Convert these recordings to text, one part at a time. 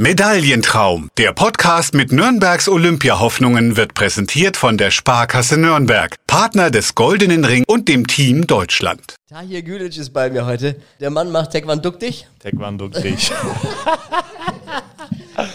Medaillentraum. Der Podcast mit Nürnbergs Olympiahoffnungen wird präsentiert von der Sparkasse Nürnberg, Partner des Goldenen Ring und dem Team Deutschland. Tahir Gülic ist bei mir heute. Der Mann macht Taekwondo dich. Taekwondo dich.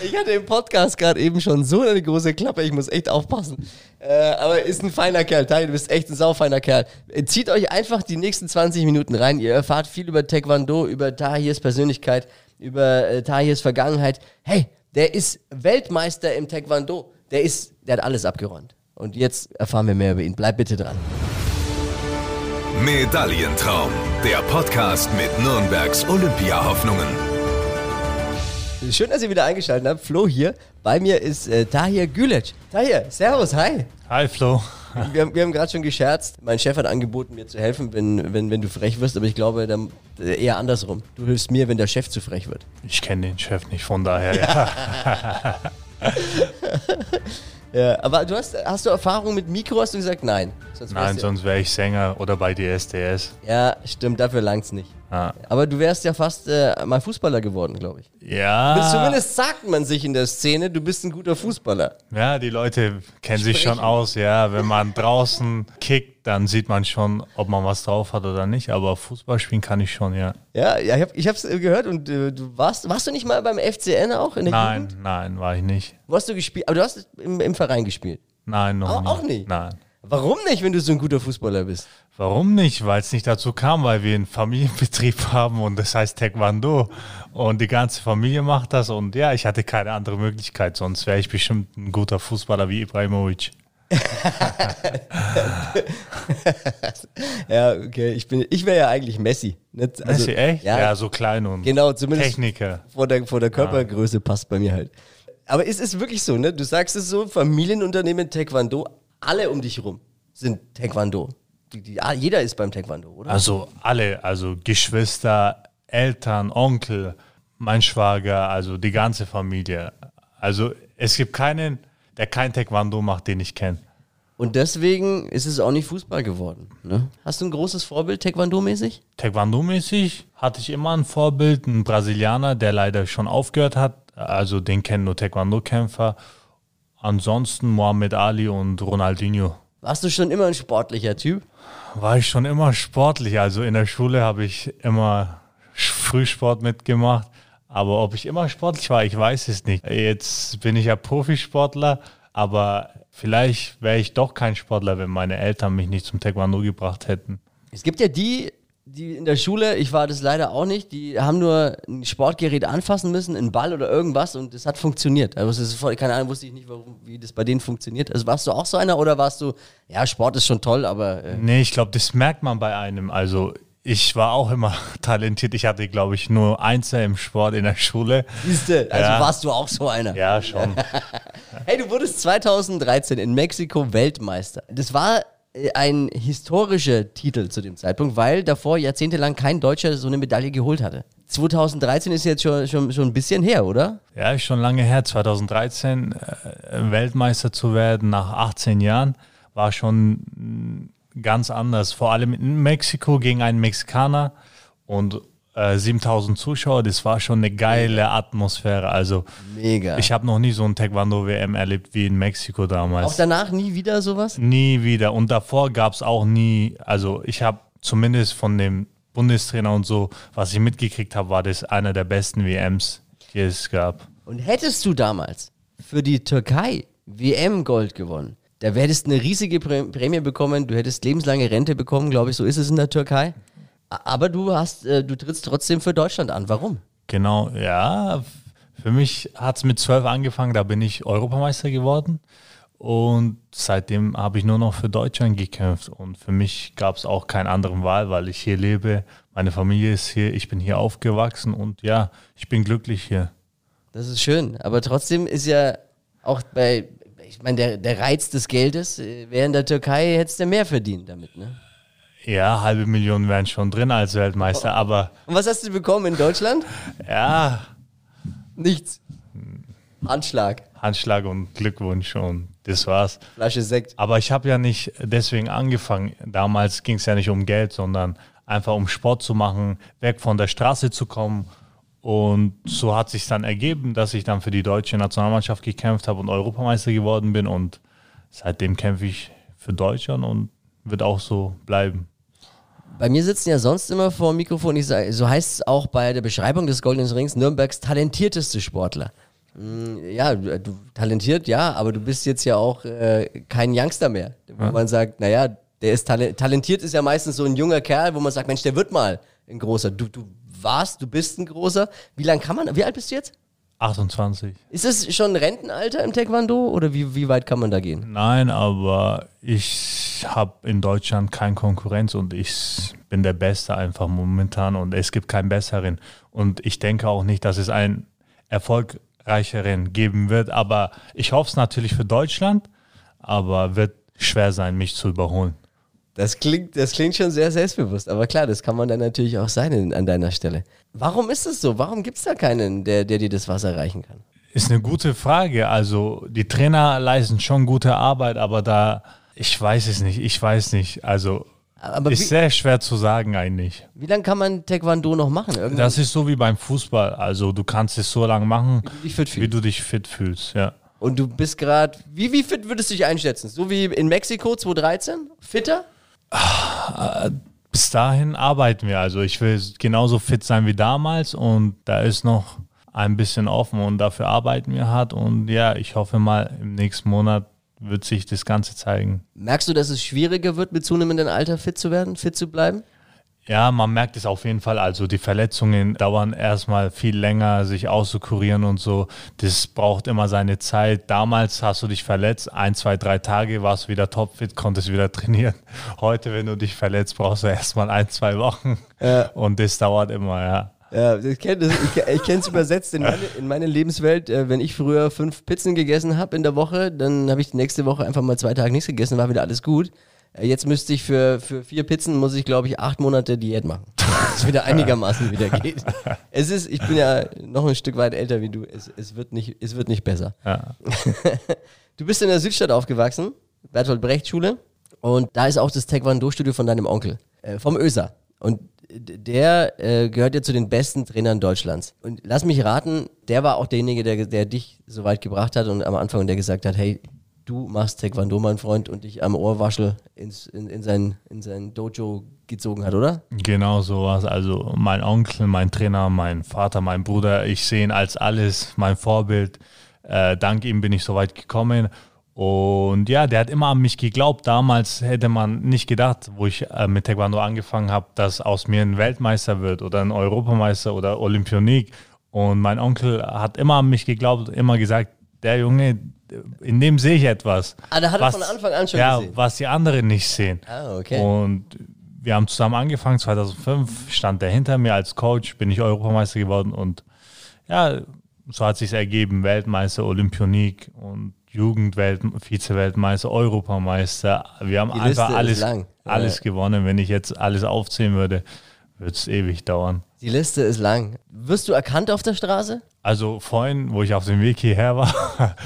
Ich hatte im Podcast gerade eben schon so eine große Klappe, ich muss echt aufpassen. Äh, aber ist ein feiner Kerl, Tahir, du bist echt ein saufeiner Kerl. Zieht euch einfach die nächsten 20 Minuten rein. Ihr erfahrt viel über Taekwondo, über Tahirs Persönlichkeit, über äh, Tahirs Vergangenheit. Hey, der ist Weltmeister im Taekwondo. Der ist, der hat alles abgeräumt. Und jetzt erfahren wir mehr über ihn. Bleib bitte dran. Medaillentraum. Der Podcast mit Nürnbergs Olympiahoffnungen. Schön, dass ihr wieder eingeschaltet habt. Flo hier. Bei mir ist äh, Tahir Gülic. Tahir, servus, hi. Hi Flo. Wir haben, wir haben gerade schon gescherzt. Mein Chef hat angeboten, mir zu helfen, wenn, wenn, wenn du frech wirst. Aber ich glaube, dann, äh, eher andersrum. Du hilfst mir, wenn der Chef zu frech wird. Ich kenne den Chef nicht, von daher. Ja. Ja, aber du hast, hast du Erfahrung mit Mikro? Hast du gesagt, nein. Sonst Nein, sonst wäre ich Sänger oder bei DSDS. Ja, stimmt, dafür langt's nicht. Ja. Aber du wärst ja fast äh, mal Fußballer geworden, glaube ich. Ja. Zumindest sagt man sich in der Szene, du bist ein guter Fußballer. Ja, die Leute kennen sich schon Sprechen. aus. Ja, wenn man draußen kickt, dann sieht man schon, ob man was drauf hat oder nicht. Aber Fußball spielen kann ich schon, ja. Ja, ja ich, hab, ich hab's äh, gehört und äh, du warst, warst du nicht mal beim FCN auch in der Nein, Jugend? nein, war ich nicht. Wo hast du gespielt? Aber du hast im, im Verein gespielt. Nein, noch Auch- nie. auch nicht? Nein. Warum nicht, wenn du so ein guter Fußballer bist? Warum nicht? Weil es nicht dazu kam, weil wir einen Familienbetrieb haben und das heißt Taekwondo. Und die ganze Familie macht das und ja, ich hatte keine andere Möglichkeit, sonst wäre ich bestimmt ein guter Fußballer wie Ibrahimovic. Ja, okay, ich bin, ich wäre ja eigentlich Messi. Nicht? Also, Messi, echt? Ja, Ja, so klein und genau, zumindest Techniker. vor der, vor der Körpergröße passt bei mir halt. Aber es ist wirklich so, ne? Du sagst es so, Familienunternehmen Taekwondo, alle um dich rum sind Taekwondo. Die, die, ah, jeder ist beim Taekwondo, oder? Also alle, also Geschwister, Eltern, Onkel, mein Schwager, also die ganze Familie. Also es gibt keinen, der kein Taekwondo macht, den ich kenne. Und deswegen ist es auch nicht Fußball geworden. Ne? Hast du ein großes Vorbild Taekwondo-mäßig? Taekwondo-mäßig hatte ich immer ein Vorbild, einen Brasilianer, der leider schon aufgehört hat. Also den kennen nur Taekwondo-Kämpfer. Ansonsten Muhammad Ali und Ronaldinho. Warst du schon immer ein sportlicher Typ? War ich schon immer sportlich. Also in der Schule habe ich immer Frühsport mitgemacht. Aber ob ich immer sportlich war, ich weiß es nicht. Jetzt bin ich ja Profisportler, aber vielleicht wäre ich doch kein Sportler, wenn meine Eltern mich nicht zum Taekwondo gebracht hätten. Es gibt ja die, die in der Schule, ich war das leider auch nicht, die haben nur ein Sportgerät anfassen müssen, einen Ball oder irgendwas und das hat funktioniert. Also es ist voll, keine Ahnung, wusste ich nicht, warum, wie das bei denen funktioniert. Also warst du auch so einer oder warst du, ja, Sport ist schon toll, aber äh, Nee, ich glaube, das merkt man bei einem. Also ich war auch immer talentiert. Ich hatte, glaube ich, nur Einser im Sport in der Schule. siehste, also Ja. warst du auch so einer. Ja, schon. Hey, du wurdest 2013 in Mexiko Weltmeister. Das war ein historischer Titel zu dem Zeitpunkt, weil davor jahrzehntelang kein Deutscher so eine Medaille geholt hatte. 2013 ist jetzt schon, schon, schon ein bisschen her, oder? Ja, ist schon lange her. 2013 äh, Weltmeister zu werden nach 18 Jahren war schon mm, ganz anders. Vor allem in Mexiko gegen einen Mexikaner und äh, 7000 Zuschauer. Das war schon eine geile Atmosphäre. Also Mega. ich habe noch nie so ein Taekwondo-WM erlebt wie in Mexiko damals. auch danach nie wieder sowas? Nie wieder. Und davor gab es auch nie, also ich habe zumindest von dem Bundestrainer und so, was ich mitgekriegt habe, war das einer der besten WMs, die es gab. Und hättest du damals für die Türkei WM Gold gewonnen, da hättest du eine riesige Prä- Prämie bekommen, du hättest lebenslange Rente bekommen, glaube ich, so ist es in der Türkei. Aber du hast, äh, du trittst trotzdem für Deutschland an. Warum? Genau, ja. Für mich hat es mit zwölf angefangen, da bin ich Europameister geworden. Und seitdem habe ich nur noch für Deutschland gekämpft. Und für mich gab es auch keinen anderen Wahl, weil ich hier lebe. Meine Familie ist hier, ich bin hier aufgewachsen und ja, ich bin glücklich hier. Das ist schön. Aber trotzdem ist ja auch bei, ich meine, der, der Reiz des Geldes, äh, wäre in der Türkei, hättest du mehr verdient damit, ne? Ja, halbe Million wären schon drin als Weltmeister, aber Und was hast du bekommen in Deutschland? ja, Nichts. Handschlag, Handschlag und Glückwunsch und das war's. Flasche Sekt. Aber ich habe ja nicht deswegen angefangen. Damals ging es ja nicht um Geld, sondern einfach um Sport zu machen, weg von der Straße zu kommen Und so hat sich dann ergeben, dass ich dann für die deutsche Nationalmannschaft gekämpft habe und Europameister geworden bin. Und seitdem kämpfe ich für Deutschland und wird auch so bleiben. Bei mir sitzen ja sonst immer vor dem Mikrofon, ich sag, so heißt es auch bei der Beschreibung des Goldenen Rings, Nürnbergs talentierteste Sportler. Mm, Ja, du, talentiert, ja, aber du bist jetzt ja auch äh, kein Youngster mehr, wo man sagt, naja, der ist tale talentiert, ist ja meistens so ein junger Kerl, wo man sagt, Mensch, der wird mal ein großer. Du, du warst, du bist ein großer. Wie lange kann man, wie alt bist du jetzt? 28. Ist es schon Rentenalter im Taekwondo oder wie, wie weit kann man da gehen? Nein, aber ich habe in Deutschland keine Konkurrenz und ich bin der Beste einfach momentan und es gibt keinen besseren. Und ich denke auch nicht, dass es einen erfolgreicheren geben wird. Aber ich hoffe es natürlich für Deutschland, aber wird schwer sein, mich zu überholen. Das klingt, das klingt schon sehr selbstbewusst, aber klar, das kann man dann natürlich auch sein in, an deiner Stelle. Warum ist es so? Warum gibt es da keinen, der, der dir das Wasser reichen kann? Ist eine gute Frage. Also die Trainer leisten schon gute Arbeit, aber da, ich weiß es nicht, ich weiß nicht. Also Aber ist wie, sehr schwer zu sagen eigentlich. wie lange kann man Taekwondo noch machen? Irgendwann Das ist so wie beim Fußball. Also du kannst es so lange machen, du dich fit wie du dich fit fühlst. Ja. Und du bist gerade, wie, wie fit würdest du dich einschätzen? So wie in Mexiko 2013? Fitter? Bis dahin arbeiten wir. Also ich will genauso fit sein wie damals und da ist noch ein bisschen offen und dafür arbeiten wir hart. Und ja, ich hoffe mal, im nächsten Monat wird sich das Ganze zeigen. Merkst du, dass es schwieriger wird, mit zunehmendem Alter fit zu werden, fit zu bleiben? Ja, man merkt es auf jeden Fall. Also die Verletzungen dauern erstmal viel länger, sich auszukurieren und so. Das braucht immer seine Zeit. Damals hast du dich verletzt, ein, zwei, drei Tage warst du wieder topfit, konntest wieder trainieren. Heute, wenn du dich verletzt, brauchst du erstmal ein, zwei Wochen. Und das dauert immer, ja. Ja, ich kenne ich, ich kenne es übersetzt in meine, in meine Lebenswelt. Äh, wenn ich früher fünf Pizzen gegessen habe in der Woche, dann habe ich die nächste Woche einfach mal zwei Tage nichts gegessen, war wieder alles gut. Äh, jetzt müsste ich für, für vier Pizzen, muss ich glaube ich acht Monate Diät machen. Dass es wieder einigermaßen wieder geht. Es ist, ich bin ja noch ein Stück weit älter wie du, es, es, wird, nicht, es wird nicht besser. ja. Du bist in der Südstadt aufgewachsen, Bertolt Brecht Schule. Und da ist auch das Taekwondo-Studio von deinem Onkel, äh, vom Öser. Und der äh, gehört ja zu den besten Trainern Deutschlands. Und lass mich raten, der war auch derjenige, der, der dich so weit gebracht hat und am Anfang, der gesagt hat, hey, du machst Taekwondo, mein Freund, und dich am Ohrwaschel ins, in, in, sein, in sein Dojo gezogen hat, oder? Genau sowas. Also mein Onkel, mein Trainer, mein Vater, mein Bruder, ich sehe ihn als alles, mein Vorbild. Äh, dank ihm bin ich so weit gekommen. Und ja, der hat immer an mich geglaubt. Damals hätte man nicht gedacht, wo ich äh, mit Taekwondo angefangen habe, dass aus mir ein Weltmeister wird oder ein Europameister oder Olympionik. Und mein Onkel hat immer an mich geglaubt, immer gesagt, der Junge, in dem sehe ich etwas. Ah, da hat er von Anfang an schon ja, gesehen. was die anderen nicht sehen. Ah, okay. Und wir haben zusammen angefangen, 2005 stand er hinter mir als Coach, bin ich Europameister geworden und ja, so hat sich ergeben, Weltmeister, Olympionik und Jugendwelt, Vize-Weltmeister, Europameister. Wir haben Die einfach alles, alles gewonnen. Wenn ich jetzt alles aufzählen würde, würde es ewig dauern. Die Liste ist lang. Wirst du erkannt auf der Straße? Also vorhin, wo ich auf dem Weg hierher war,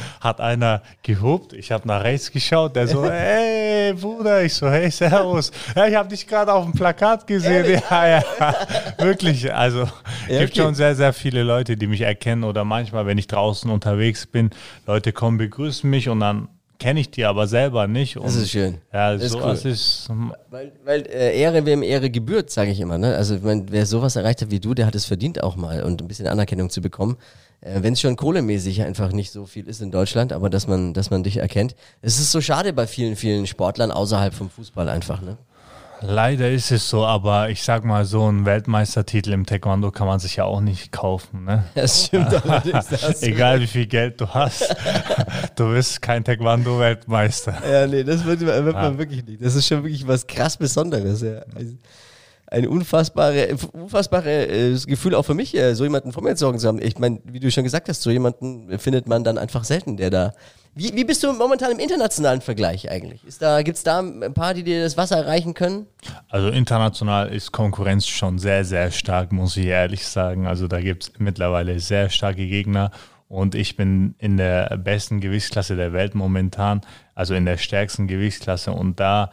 hat einer gehupt. Ich habe nach rechts geschaut. Der so, hey Bruder, ich so, hey Servus. Ja, ich habe dich gerade auf dem Plakat gesehen. Ja, ja, wirklich. Also Ja, gibt okay. schon sehr, sehr viele Leute, die mich erkennen oder manchmal, wenn ich draußen unterwegs bin, Leute kommen, begrüßen mich und dann kenne ich die aber selber nicht. Und, Das ist schön. Ja, Das ist sowas cool. ist Weil, weil äh, Ehre wem Ehre gebührt, sage ich immer. Ne? Also mein, wer sowas erreicht hat wie du, der hat es verdient auch mal und ein bisschen Anerkennung zu bekommen. Äh, Wenn es schon kohlemäßig einfach nicht so viel ist in Deutschland, aber dass man, dass man dich erkennt. Es ist so schade bei vielen, vielen Sportlern außerhalb vom Fußball einfach. Ne? Leider ist es so, aber ich sag mal, so einen Weltmeistertitel im Taekwondo kann man sich ja auch nicht kaufen. Ne? Das stimmt allerdings. da hast du Egal wie viel Geld du hast, du bist kein Taekwondo-Weltmeister. Ja, nee, das wird, wird man wirklich nicht. Das ist schon wirklich was krass Besonderes. Ja. Also, Ein unfassbare, unfassbares Gefühl auch für mich, äh, so jemanden vor mir zu haben. Ich meine, wie du schon gesagt hast, so jemanden findet man dann einfach selten, der da. Wie, wie bist du momentan im internationalen Vergleich eigentlich? Ist da, Gibt es da ein paar, die dir das Wasser erreichen können? Also international ist Konkurrenz schon sehr, sehr stark, muss ich ehrlich sagen. Also da gibt es mittlerweile sehr starke Gegner. Und ich bin in der besten Gewichtsklasse der Welt momentan, also in der stärksten Gewichtsklasse. Und da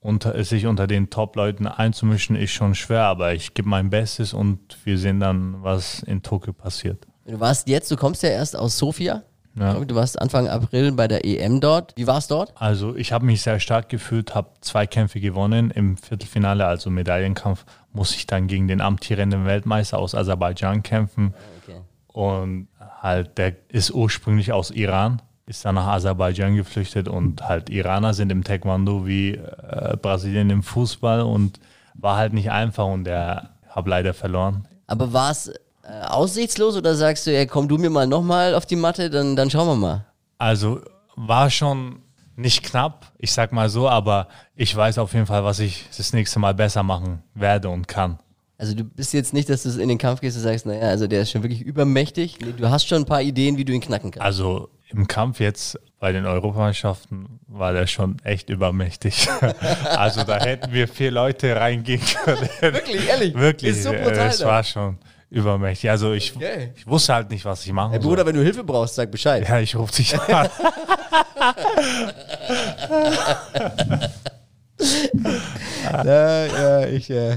unter, sich unter den Top-Leuten einzumischen, ist schon schwer, aber ich gebe mein Bestes und wir sehen dann, was in Tokio passiert. Du warst jetzt, du kommst ja erst aus Sofia. Ja. Du warst Anfang April bei der EM dort. Wie war es dort? Also ich habe mich sehr stark gefühlt, habe zwei Kämpfe gewonnen. Im Viertelfinale, also Medaillenkampf, muss ich dann gegen den amtierenden Weltmeister aus Aserbaidschan kämpfen. Okay. Und halt, der ist ursprünglich aus Iran, ist dann nach Aserbaidschan geflüchtet und halt Iraner sind im Taekwondo wie äh, Brasilien im Fußball und war halt nicht einfach und der habe leider verloren. Aber war es äh, aussichtslos oder sagst du, ja, komm du mir mal nochmal auf die Matte, dann, dann schauen wir mal. Also war schon nicht knapp, ich sag mal so, aber ich weiß auf jeden Fall, was ich das nächste Mal besser machen werde und kann. Also du bist jetzt nicht, dass du in den Kampf gehst und sagst, naja, also der ist schon wirklich übermächtig. Nee, du hast schon ein paar Ideen, wie du ihn knacken kannst. Also im Kampf jetzt bei den Europameisterschaften war der schon echt übermächtig. also da hätten wir vier Leute reingehen können. Wirklich, ehrlich? Wirklich, Ist so brutal es war schon übermächtig. Also ich, Okay. ich wusste halt nicht, was ich machen Hey soll. Bruder, wenn du Hilfe brauchst, sag Bescheid. Ja, ich rufe dich an. Ja, ja, ich, äh,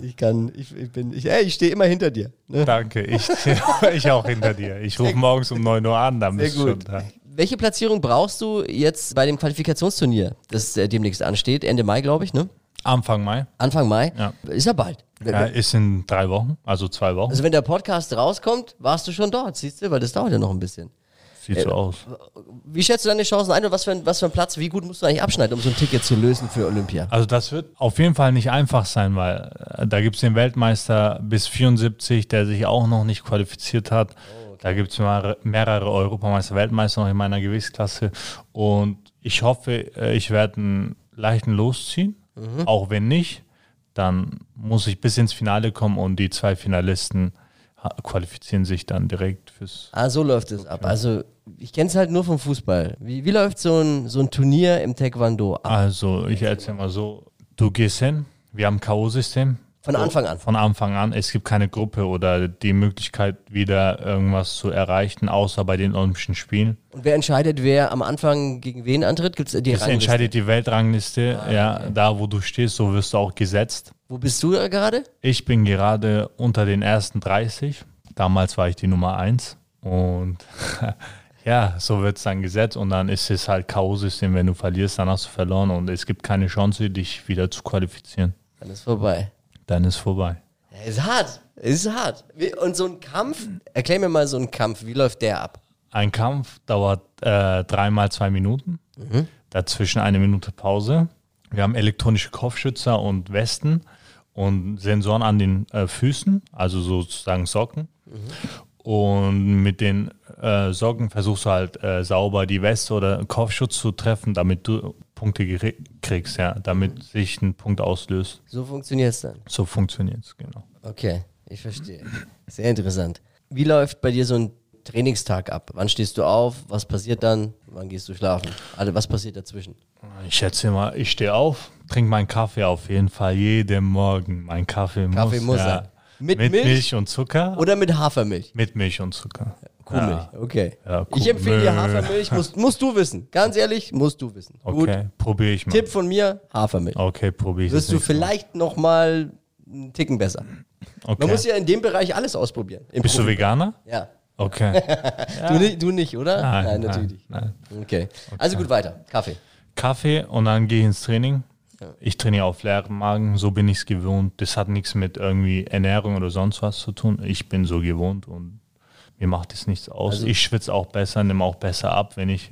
ich kann, ich, ich bin, ich, ey, ich stehe immer hinter dir. Ne? Danke, ich, ich auch hinter dir. Ich rufe morgens um 9 Uhr an, dann bist du schon gut. da. Welche Platzierung brauchst du jetzt bei dem Qualifikationsturnier, das äh, demnächst ansteht? Ende Mai, glaube ich, ne? Anfang Mai. Anfang Mai? Ja. Ist ja bald. Ja, ist in drei Wochen, also zwei Wochen. Also wenn der Podcast rauskommt, warst du schon dort, siehst du, weil das dauert ja noch ein bisschen. Sieht so aus. Wie schätzt du deine Chancen ein und was für, ein, was für ein Platz, wie gut musst du eigentlich abschneiden, um so ein Ticket zu lösen für Olympia? Also das wird auf jeden Fall nicht einfach sein, weil äh, da gibt es den Weltmeister bis 74, der sich auch noch nicht qualifiziert hat. Da gibt es mehrere, mehrere Europameister, Weltmeister noch in meiner Gewichtsklasse. Und ich hoffe, äh, ich werde einen leichten losziehen. Auch wenn nicht, dann muss ich bis ins Finale kommen und die zwei Finalisten qualifizieren sich dann direkt fürs Ah, so läuft es ab. Also ich kenne es halt nur vom Fußball. Wie, wie läuft so ein, so ein Turnier im Taekwondo ab? Also, ich erzähle mal so: Du gehst hin, wir haben ein K.O.-System. Von Anfang an. Von Anfang an. Es gibt keine Gruppe oder die Möglichkeit, wieder irgendwas zu erreichen, außer bei den Olympischen Spielen. Und wer entscheidet, wer am Anfang gegen wen antritt? Gibt es die Das Rangliste? entscheidet die Weltrangliste. ja, da wo du stehst, so wirst du auch gesetzt. Wo bist du da gerade? Ich bin gerade unter den ersten 30. Damals war ich die Nummer 1. Und ja, so wird es dann gesetzt. Und dann ist es halt K.O.-System. Wenn du verlierst, dann hast du verloren. Und es gibt keine Chance, dich wieder zu qualifizieren. Dann ist vorbei. Dann ist vorbei. Ja, ist hart. Ist hart. Und so ein Kampf, erklär mir mal so einen Kampf, wie läuft der ab? Ein Kampf dauert äh, dreimal zwei Minuten. Dazwischen eine Minute Pause. Wir haben elektronische Kopfschützer und Westen und Sensoren an den äh, Füßen, also sozusagen Socken. Und mit den äh, Socken versuchst du halt äh, sauber die Weste oder Kopfschutz zu treffen, damit du Punkte kriegst, ja, damit sich ein Punkt auslöst. So funktioniert es dann. So funktioniert es, genau. Okay, ich verstehe. Sehr interessant. Wie läuft bei dir so ein Trainingstag ab? Wann stehst du auf? Was passiert dann? Wann gehst du schlafen? Alle, was passiert dazwischen? Ich schätze mal, ich stehe auf, trinke meinen Kaffee auf jeden Fall jeden Morgen. Mein Kaffee, Kaffee muss ja, sein. Mit Mit, Milch? Milch? und Zucker. Oder mit Hafermilch? mit Milch und Zucker. Kuhmilch, Ja. okay. Ja, ich empfehle dir. Hafermilch, musst, musst du wissen. Ganz ehrlich, musst du wissen. Gut. Okay, probiere ich mal. Tipp von mir, Hafermilch. Okay, probiere ich Wirst du vielleicht noch mal einen Ticken besser. Okay. Man muss ja in dem Bereich alles ausprobieren. Bist du Veganer? Ja. Okay. Du, nicht, du nicht, oder? Nein, natürlich nein, nicht. Okay. Also gut, weiter. Kaffee. Kaffee und dann gehe ich ins Training. Ich trainiere auf leeren Magen, so bin ich es gewohnt. Das hat nichts mit irgendwie Ernährung oder sonst was zu tun. Ich bin so gewohnt und mir macht es nichts aus. Also- ich schwitze auch besser, nehme auch besser ab, wenn ich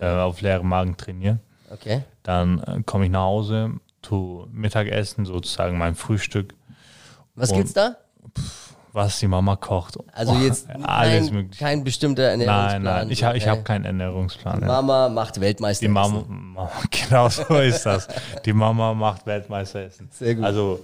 äh, auf leeren Magen trainiere. Okay. Dann äh, komme ich nach Hause, tu Mittagessen, sozusagen mein Frühstück, Was gibt's da? was die Mama kocht. Also Oh, jetzt alles kein, mögliche. kein bestimmter Ernährungsplan. Nein, nein, ich habe ich hab keinen Ernährungsplan. ja. Mama macht Weltmeister. Die Mama, Mama, genau so ist das. Die Mama macht Weltmeisteressen. Sehr gut. Also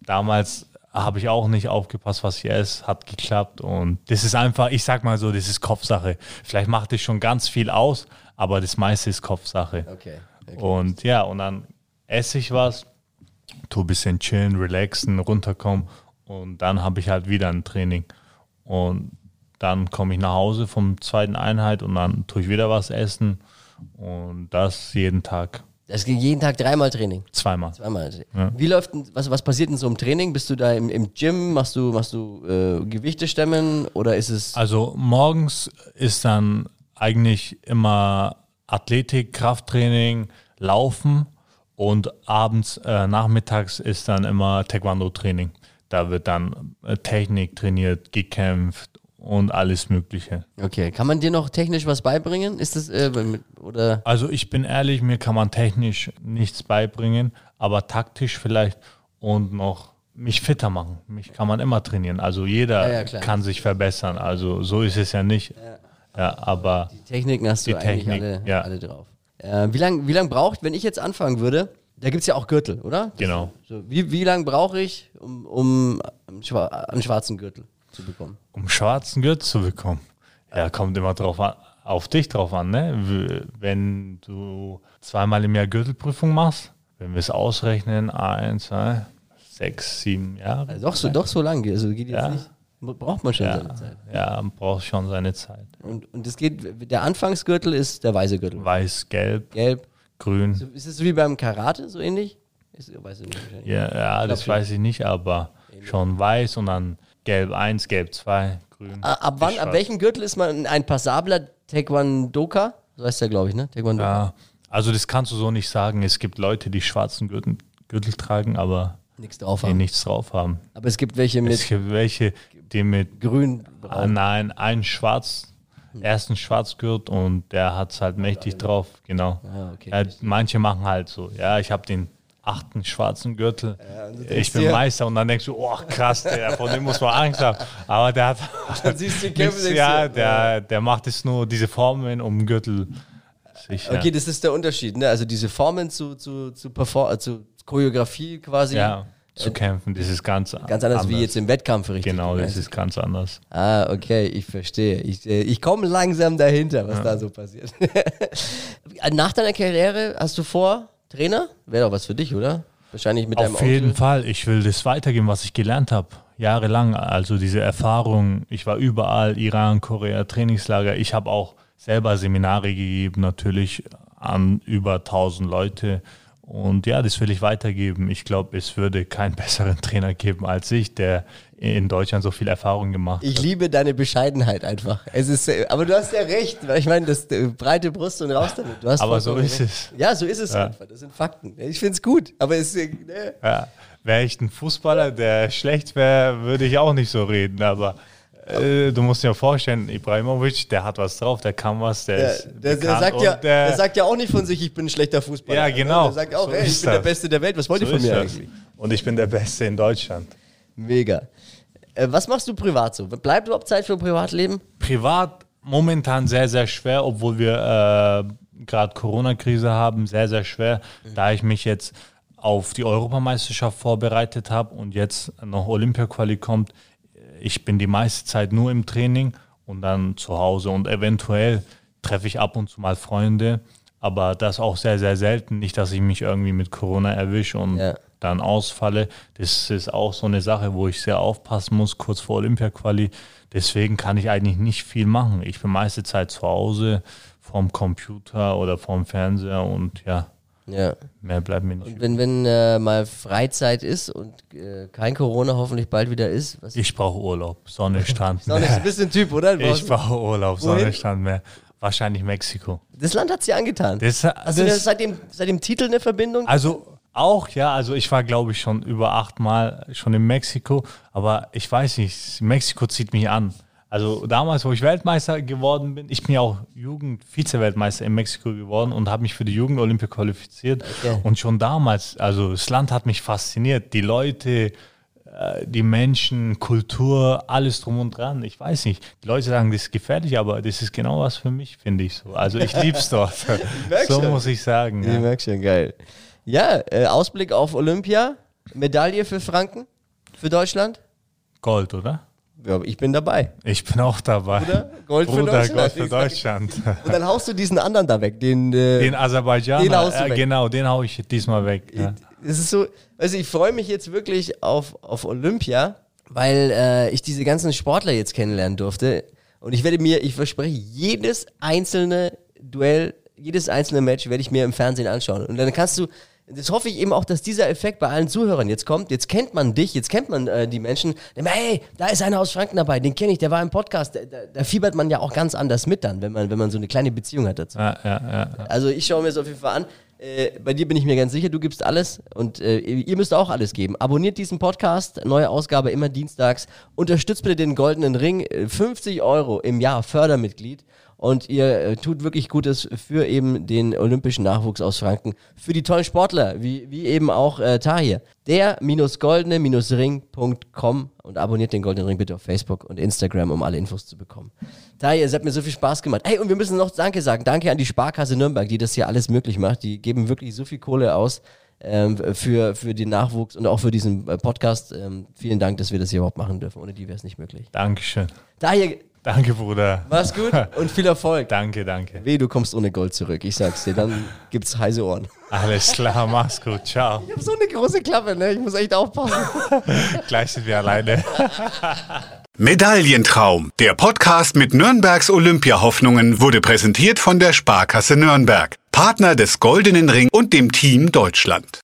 damals habe ich auch nicht aufgepasst, was ich esse, hat geklappt und das ist einfach, ich sag mal so, das ist Kopfsache. Vielleicht macht es schon ganz viel aus, aber das meiste ist Kopfsache. Okay. okay. Und ja, und dann esse ich was, tu ein bisschen chillen, relaxen, runterkommen und dann habe ich halt wieder ein Training. Und dann komme ich nach Hause vom zweiten Einheit und dann tue ich wieder was essen und das jeden Tag. Das geht jeden Tag dreimal Training. Zweimal. Zweimal. Wie läuft denn, was, was passiert denn so im Training? Bist du da im, im Gym? Machst du, machst du äh, Gewichte stemmen oder ist es. Also morgens ist dann eigentlich immer Athletik, Krafttraining, Laufen und abends, äh, nachmittags ist dann immer Taekwondo-Training. Da wird dann äh, Technik trainiert, gekämpft und alles Mögliche. Okay, kann man dir noch technisch was beibringen? Ist das, äh, oder? Also ich bin ehrlich, mir kann man technisch nichts beibringen, aber taktisch vielleicht und noch mich fitter machen. Mich kann man immer trainieren. Also jeder Ja, ja, kann sich verbessern. Also so ist es ja nicht. Ja, aber Die Techniken hast du eigentlich Technik, alle, ja. alle drauf. Äh, wie lange wie lang braucht, wenn ich jetzt anfangen würde, da gibt es ja auch Gürtel, oder? genau. So, wie wie lange brauche ich, um, um einen schwarzen Gürtel zu bekommen? Um schwarzen Gürtel zu bekommen. Ja, kommt immer drauf an, auf dich drauf an, ne? Wenn du zweimal im Jahr Gürtelprüfung machst, wenn wir es ausrechnen, eins, zwei, sechs, sieben Jahre. Also doch so, doch so lang, also geht jetzt Ja. nicht. Braucht man schon ja, seine Zeit. ja, braucht schon seine Zeit. Und, und das geht, der Anfangsgürtel ist der weiße Gürtel. Weiß, gelb, Gelb. grün. Ist es so wie beim Karate so ähnlich? Ist, weiß ich nicht. Ja, ja das weiß ich nicht, aber schon weiß und dann gelb 1, gelb 2, grün. Ab wann, ab welchem Gürtel ist man ein passabler Taekwondoka? So heißt der, glaube ich, ne? Taekwondo. Ja, also das kannst du so nicht sagen. Es gibt Leute, die schwarzen Gürtel, Gürtel tragen, aber Nichts drauf haben. nichts drauf haben. Aber es gibt welche Es mit gibt welche, die mit grün, ah, nein, einen schwarz, ersten Schwarzgurt und der hat es halt mächtig drauf, genau. Ah, okay. ja, manche machen halt so, ja, ich habe den achten schwarzen Gürtel, denkst ich bin dir- Meister und dann denkst du, oh krass, der, von dem muss man Angst haben. Aber der hat, Dann siehst du Kämpfe, nichts- ja, der, der macht es nur diese Formen um den Gürtel sich, ja. Okay, das ist der Unterschied, ne? Also diese Formen zu, zu, zu, Perform äh, zu Choreografie quasi. ja, zu kämpfen, das ist ganz, Ganz anders, wie jetzt im Wettkampf, richtig? Genau, das Also- ist ganz anders. Ah, okay, ich verstehe. Ich, äh, ich komme langsam dahinter, was da so passiert. Nach deiner Karriere hast du vor, Trainer? Wäre doch was für dich, oder? Wahrscheinlich mit deinem Auf jeden Onkel. Fall. Ich will das weitergeben, was ich gelernt habe. Jahrelang. Also diese Erfahrung. Ich war überall, Iran, Korea, Trainingslager. Ich habe auch selber Seminare gegeben, natürlich an über 1000 Leute. Und ja, das will ich weitergeben. Ich glaube, es würde keinen besseren Trainer geben als ich, der in Deutschland so viel Erfahrung gemacht hat. Ich liebe deine Bescheidenheit einfach. Es ist, äh, aber du hast ja recht, ich meine, das äh, breite Brust und raus damit. Du hast Aber so ist recht. es. Ja, so ist es Ja. einfach. Das sind Fakten. Ich finde es gut, aber es äh, ne? Ja, wäre ich ein Fußballer, der schlecht wäre, würde ich auch nicht so reden. Aber äh, du musst dir vorstellen, Ibrahimovic, der hat was drauf, der kann was, der, der, ist der, der, sagt ja, der, der sagt ja auch nicht von sich, ich bin ein schlechter Fußballer. Ja, genau. Der sagt auch, So ey, ich bin der das. Beste der Welt. Was wollt so ihr von mir eigentlich? Und ich bin der Beste in Deutschland. Mega. Äh, was machst du privat so? Bleibt überhaupt Zeit für Privatleben? Privat momentan sehr, sehr schwer, obwohl wir äh, gerade Corona-Krise haben, sehr, sehr schwer, da ich mich jetzt auf die Europameisterschaft vorbereitet habe und jetzt noch Olympia-Quali kommt. Ich bin die meiste Zeit nur im Training und dann zu Hause und eventuell treffe ich ab und zu mal Freunde, aber das auch sehr, sehr selten. Nicht, dass ich mich irgendwie mit Corona erwische und Ja. dann ausfalle. Das ist auch so eine Sache, wo ich sehr aufpassen muss, kurz vor Olympia-Quali. Deswegen kann ich eigentlich nicht viel machen. Ich bin meiste Zeit zu Hause, vorm Computer oder vorm Fernseher und ja, Ja. mehr bleibt mir nicht. Und wenn, wenn äh, mal Freizeit ist und äh, kein Corona hoffentlich bald wieder ist, was Ich brauche Urlaub, Sonne, Strand, Sonne ist ein Meer. bisschen Typ, oder? Du Ich brauche Urlaub, Wohin? Sonne, Strand, Meer. Wahrscheinlich Mexiko. Das Land hat es dir angetan. Das, Hast du das seit, dem, seit dem Titel eine Verbindung? Also auch, ja, also ich war, glaube ich, schon über achtmal schon in Mexiko, aber ich weiß nicht, Mexiko zieht mich an. Also damals, wo ich Weltmeister geworden bin, ich bin ja auch Jugend-Vize-Weltmeister in Mexiko geworden und habe mich für die Jugend-Olympia qualifiziert. Okay. Und schon damals, also das Land hat mich fasziniert. Die Leute, äh, die Menschen, Kultur, alles drum und dran. Ich weiß nicht. Die Leute sagen, das ist gefährlich, aber das ist genau was für mich, finde ich so. Also ich liebe es dort. so schon. muss ich sagen. Ich Ja. merke schon, geil. Ja, äh, Ausblick auf Olympia. Medaille für Franken? Für Deutschland? Gold, oder? Ja, ich bin dabei. Ich bin auch dabei. Bruder, Gold für Bruder, Deutschland. Gold für Deutschland. Und dann haust du diesen anderen da weg, den. Äh, Den Aserbaidschaner, Den haust du äh, weg. genau, den hau ich diesmal weg. Ja. Es ist so, also ich freue mich jetzt wirklich auf, auf Olympia, weil äh, ich diese ganzen Sportler jetzt kennenlernen durfte. Und ich werde mir, ich verspreche, jedes einzelne Duell jedes einzelne Match werde ich mir im Fernsehen anschauen. Und dann kannst du, das hoffe ich eben auch, dass dieser Effekt bei allen Zuhörern jetzt kommt. Jetzt kennt man dich, jetzt kennt man äh, die Menschen. Hey, da ist einer aus Franken dabei, den kenne ich, der war im Podcast. Da, da, da, fiebert man ja auch ganz anders mit dann, wenn man, wenn man so eine kleine Beziehung hat dazu. Ja, ja, ja. Also ich schaue mir das auf jeden Fall an. Äh, bei dir bin ich mir ganz sicher, du gibst alles und äh, ihr müsst auch alles geben. Abonniert diesen Podcast, neue Ausgabe immer dienstags. Unterstützt bitte den Goldenen Ring, 50 Euro im Jahr Fördermitglied und ihr äh, tut wirklich Gutes für eben den olympischen Nachwuchs aus Franken, für die tollen Sportler, wie, wie eben auch äh, Tahir. Der-goldene-ring.com und abonniert den Goldenen Ring bitte auf Facebook und Instagram, um alle Infos zu bekommen. Tahir, es hat mir so viel Spaß gemacht. Hey, und wir müssen noch Danke sagen. Danke an die Sparkasse Nürnberg, die das hier alles möglich macht. Die geben wirklich so viel Kohle aus ähm, für, für den Nachwuchs und auch für diesen äh, Podcast. Ähm, vielen Dank, dass wir das hier überhaupt machen dürfen. Ohne die wäre es nicht möglich. Dankeschön. Tahir, Danke, Bruder. Mach's gut und viel Erfolg. Danke, danke. Weh, du kommst ohne Gold zurück. Ich sag's dir, dann gibt's heiße Ohren. Alles klar, mach's gut. Ciao. Ich hab so eine große Klappe, ne? Ich muss echt aufpassen. Gleich sind wir alleine. Medaillentraum. Der Podcast mit Nürnbergs Olympiahoffnungen wurde präsentiert von der Sparkasse Nürnberg, Partner des Goldenen Ring und dem Team Deutschland.